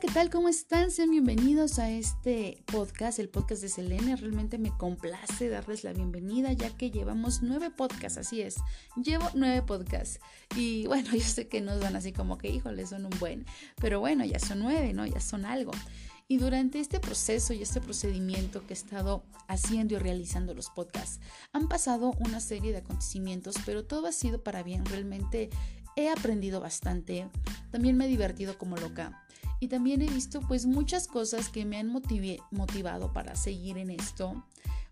¿qué tal? ¿Cómo están? Sean bienvenidos a este podcast, el podcast de Selene. Realmente me complace darles la bienvenida ya que llevamos nueve podcasts, así es. Llevo nueve podcasts. Y bueno, yo sé que nos van así como que, híjole, son un buen. Pero bueno, ya son nueve, ¿no? Ya son algo. Y durante este proceso y este procedimiento que he estado haciendo y realizando los podcasts, han pasado una serie de acontecimientos, pero todo ha sido para bien. Realmente he aprendido bastante, también me he divertido como loca y también he visto pues muchas cosas que me han motivado para seguir en esto.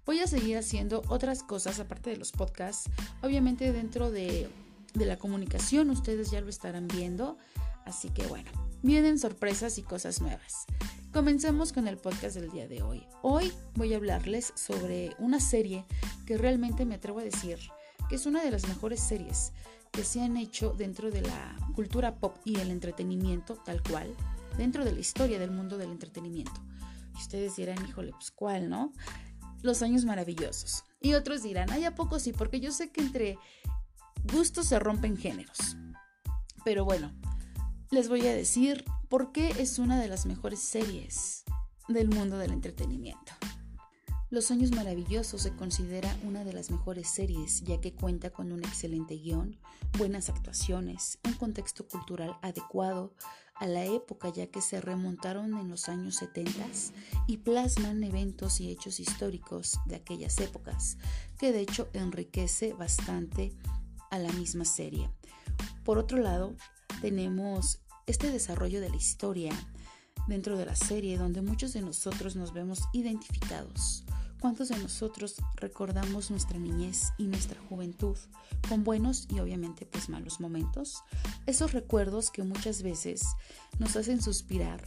Voy a seguir haciendo otras cosas aparte de los podcasts, obviamente dentro de, de la comunicación, ustedes ya lo estarán viendo, así que bueno, vienen sorpresas y cosas nuevas. Comencemos con el podcast del día de hoy. Hoy voy a hablarles sobre una serie que realmente me atrevo a decir que es una de las mejores series que se han hecho dentro de la cultura pop y el entretenimiento tal cual, dentro de la historia del mundo del entretenimiento. Y ustedes dirán, híjole, pues cuál, ¿no? Los años maravillosos. Y otros dirán, ay, ¿a poco sí? Porque yo sé que entre gustos se rompen géneros. Pero bueno, les voy a decir por qué es una de las mejores series del mundo del entretenimiento. Los Años Maravillosos se considera una de las mejores series ya que cuenta con un excelente guion, buenas actuaciones, un contexto cultural adecuado a la época ya que se remontaron en los años 70 y plasman eventos y hechos históricos de aquellas épocas, que de hecho enriquece bastante a la misma serie. Por otro lado, tenemos este desarrollo de la historia dentro de la serie donde muchos de nosotros nos vemos identificados ¿Cuántos de nosotros recordamos nuestra niñez y nuestra juventud con buenos y obviamente pues malos momentos? Esos recuerdos que muchas veces nos hacen suspirar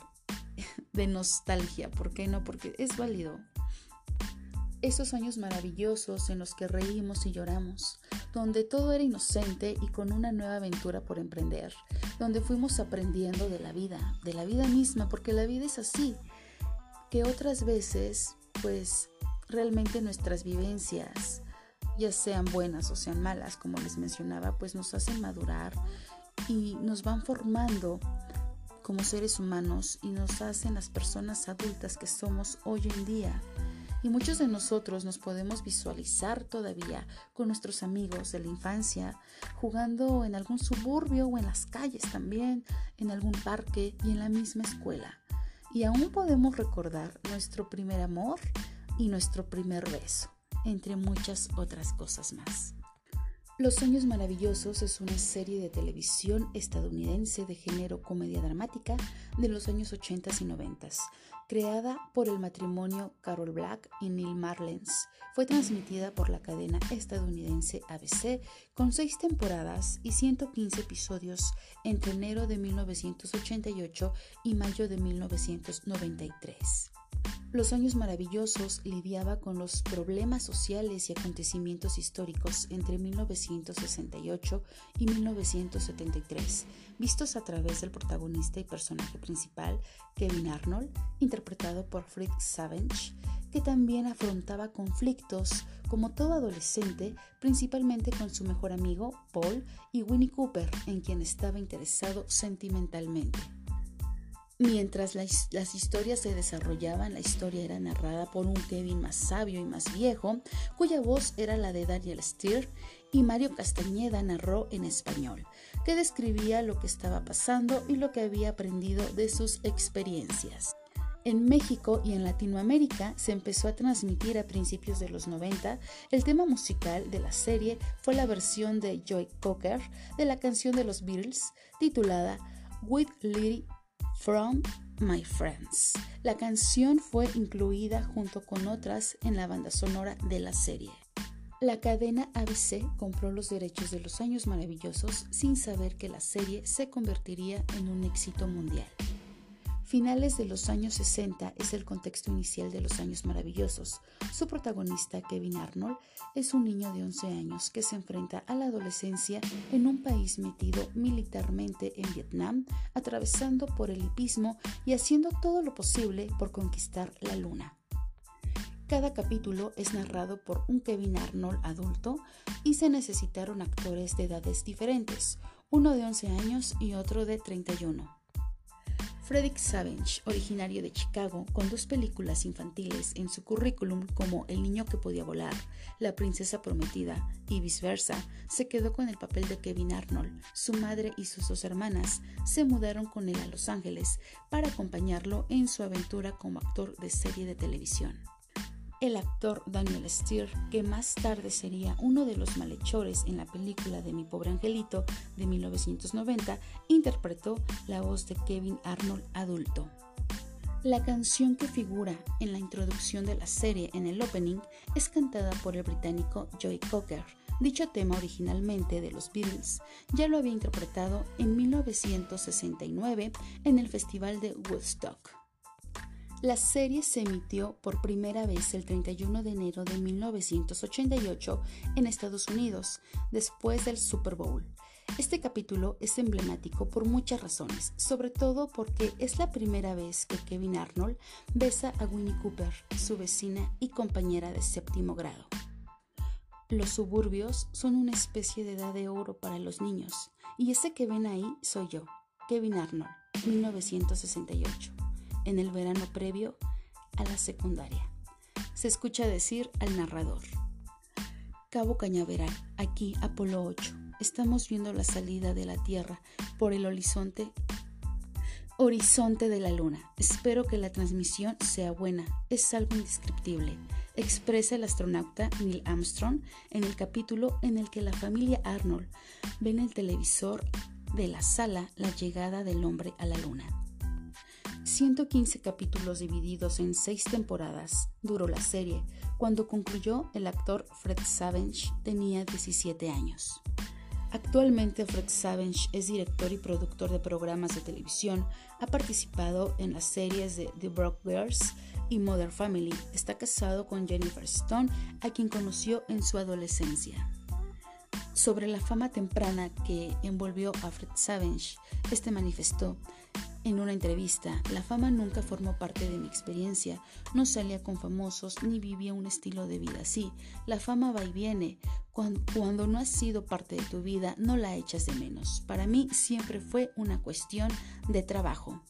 de nostalgia, ¿por qué no? Porque es válido. Esos años maravillosos en los que reímos y lloramos, donde todo era inocente y con una nueva aventura por emprender, donde fuimos aprendiendo de la vida, de la vida misma, porque la vida es así, que otras veces pues realmente nuestras vivencias, ya sean buenas o sean malas, como les mencionaba, pues nos hacen madurar y nos van formando como seres humanos y nos hacen las personas adultas que somos hoy en día. Y muchos de nosotros nos podemos visualizar todavía con nuestros amigos de la infancia, jugando en algún suburbio o en las calles también, en algún parque y en la misma escuela. Y aún podemos recordar nuestro primer amor y nuestro primer beso, entre muchas otras cosas más. Los Sueños Maravillosos es una serie de televisión estadounidense de género comedia dramática de los años 80 y 90, creada por el matrimonio Carol Black y Neil Marlens. Fue transmitida por la cadena estadounidense ABC con seis temporadas y 115 episodios entre enero de 1988 y mayo de 1993. Los años maravillosos lidiaba con los problemas sociales y acontecimientos históricos entre 1968 y 1973, vistos a través del protagonista y personaje principal, Kevin Arnold, interpretado por Fritz Savage, que también afrontaba conflictos como todo adolescente, principalmente con su mejor amigo, Paul, y Winnie Cooper, en quien estaba interesado sentimentalmente. Mientras las historias se desarrollaban, la historia era narrada por un Kevin más sabio y más viejo, cuya voz era la de Daniel Steer, y Mario Castañeda narró en español, que describía lo que estaba pasando y lo que había aprendido de sus experiencias. En México y en Latinoamérica se empezó a transmitir a principios de los 90. El tema musical de la serie fue la versión de Joy Cocker de la canción de los Beatles titulada With Lily From My Friends. La canción fue incluida junto con otras en la banda sonora de la serie. La cadena ABC compró los derechos de los años maravillosos sin saber que la serie se convertiría en un éxito mundial. Finales de los años 60 es el contexto inicial de los años maravillosos. Su protagonista, Kevin Arnold, es un niño de 11 años que se enfrenta a la adolescencia en un país metido militarmente en Vietnam, atravesando por el hipismo y haciendo todo lo posible por conquistar la luna. Cada capítulo es narrado por un Kevin Arnold adulto y se necesitaron actores de edades diferentes, uno de 11 años y otro de 31. Frederick Savage, originario de Chicago, con dos películas infantiles en su currículum como El niño que podía volar, La princesa prometida y viceversa, se quedó con el papel de Kevin Arnold. Su madre y sus dos hermanas se mudaron con él a Los Ángeles para acompañarlo en su aventura como actor de serie de televisión. El actor Daniel Steer, que más tarde sería uno de los malhechores en la película de Mi pobre angelito de 1990, interpretó la voz de Kevin Arnold adulto. La canción que figura en la introducción de la serie en el opening es cantada por el británico Joey Cocker. Dicho tema originalmente de los Beatles ya lo había interpretado en 1969 en el Festival de Woodstock. La serie se emitió por primera vez el 31 de enero de 1988 en Estados Unidos, después del Super Bowl. Este capítulo es emblemático por muchas razones, sobre todo porque es la primera vez que Kevin Arnold besa a Winnie Cooper, su vecina y compañera de séptimo grado. Los suburbios son una especie de edad de oro para los niños, y ese que ven ahí soy yo, Kevin Arnold, 1968 en el verano previo a la secundaria. Se escucha decir al narrador, Cabo Cañaveral, aquí Apolo 8, estamos viendo la salida de la Tierra por el horizonte horizonte de la luna. Espero que la transmisión sea buena. Es algo indescriptible. Expresa el astronauta Neil Armstrong en el capítulo en el que la familia Arnold ve en el televisor de la sala la llegada del hombre a la luna. 115 capítulos divididos en seis temporadas duró la serie. Cuando concluyó, el actor Fred Savage tenía 17 años. Actualmente Fred Savage es director y productor de programas de televisión. Ha participado en las series de The Brock Bears y Mother Family. Está casado con Jennifer Stone, a quien conoció en su adolescencia. Sobre la fama temprana que envolvió a Fred Savage, este manifestó en una entrevista, la fama nunca formó parte de mi experiencia, no salía con famosos ni vivía un estilo de vida así. La fama va y viene. Cuando, no ha sido parte de tu vida, no la echas de menos. Para mí siempre fue una cuestión de trabajo.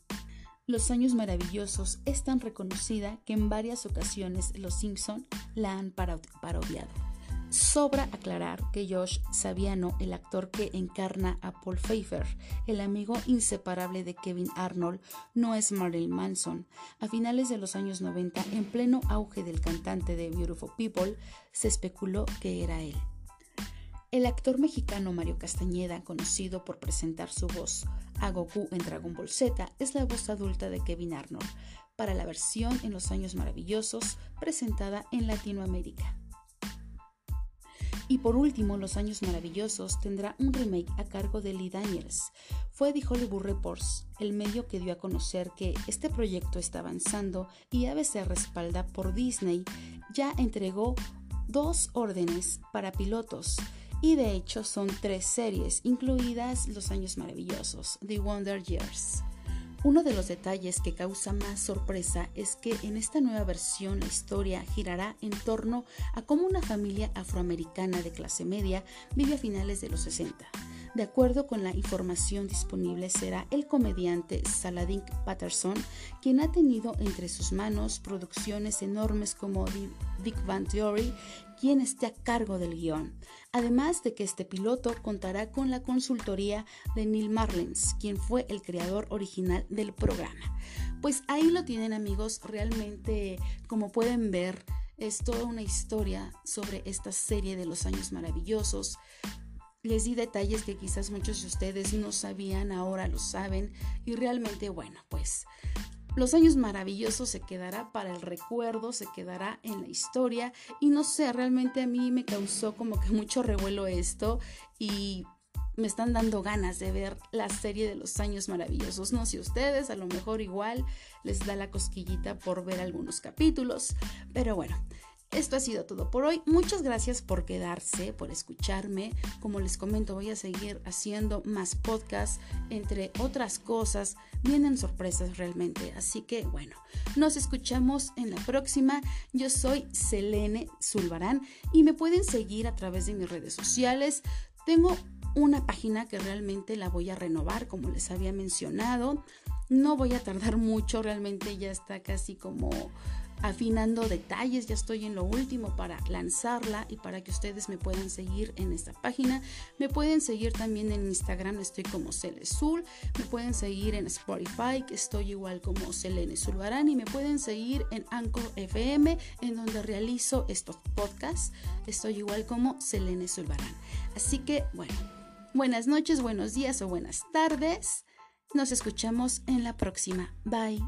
Los años maravillosos es tan reconocida que en varias ocasiones los Simpson la han parodiado. Sobra aclarar que Josh Saviano, el actor que encarna a Paul Pfeiffer, el amigo inseparable de Kevin Arnold, no es Marilyn Manson. A finales de los años 90, en pleno auge del cantante de Beautiful People, se especuló que era él. El actor mexicano Mario Castañeda, conocido por presentar su voz a Goku en Dragon Ball Z, es la voz adulta de Kevin Arnold para la versión en los años maravillosos presentada en Latinoamérica. Y por último, Los Años Maravillosos tendrá un remake a cargo de Lee Daniels. Fue The Hollywood Reports, el medio que dio a conocer que este proyecto está avanzando y ABC respalda por Disney ya entregó dos órdenes para pilotos y de hecho son tres series, incluidas Los Años Maravillosos, The Wonder Years. Uno de los detalles que causa más sorpresa es que en esta nueva versión la historia girará en torno a cómo una familia afroamericana de clase media vive a finales de los 60. De acuerdo con la información disponible, será el comediante Saladin Patterson quien ha tenido entre sus manos producciones enormes como Big Bang Theory, quien esté a cargo del guion. Además de que este piloto contará con la consultoría de Neil Marlens, quien fue el creador original del programa. Pues ahí lo tienen amigos, realmente como pueden ver es toda una historia sobre esta serie de los años maravillosos les di detalles que quizás muchos de ustedes no sabían, ahora lo saben. Y realmente, bueno, pues los años maravillosos se quedará para el recuerdo, se quedará en la historia. Y no sé, realmente a mí me causó como que mucho revuelo esto. Y me están dando ganas de ver la serie de los años maravillosos. No sé ustedes, a lo mejor igual les da la cosquillita por ver algunos capítulos. Pero bueno, esto ha sido todo por hoy. Muchas gracias por quedarse, por escucharme. Como les comento, voy a seguir haciendo más podcasts, entre otras cosas. Vienen sorpresas realmente. Así que bueno, nos escuchamos en la próxima. Yo soy Selene Zulbarán y me pueden seguir a través de mis redes sociales. Tengo una página que realmente la voy a renovar, como les había mencionado. No voy a tardar mucho, realmente ya está casi como afinando detalles, ya estoy en lo último para lanzarla y para que ustedes me puedan seguir en esta página. Me pueden seguir también en Instagram, estoy como Celezul, me pueden seguir en Spotify, estoy igual como Selene Zulbarán y me pueden seguir en Anchor FM, en donde realizo estos podcasts, estoy igual como Selene Zulbarán. Así que, bueno, buenas noches, buenos días o buenas tardes. Nos escuchamos en la próxima. Bye.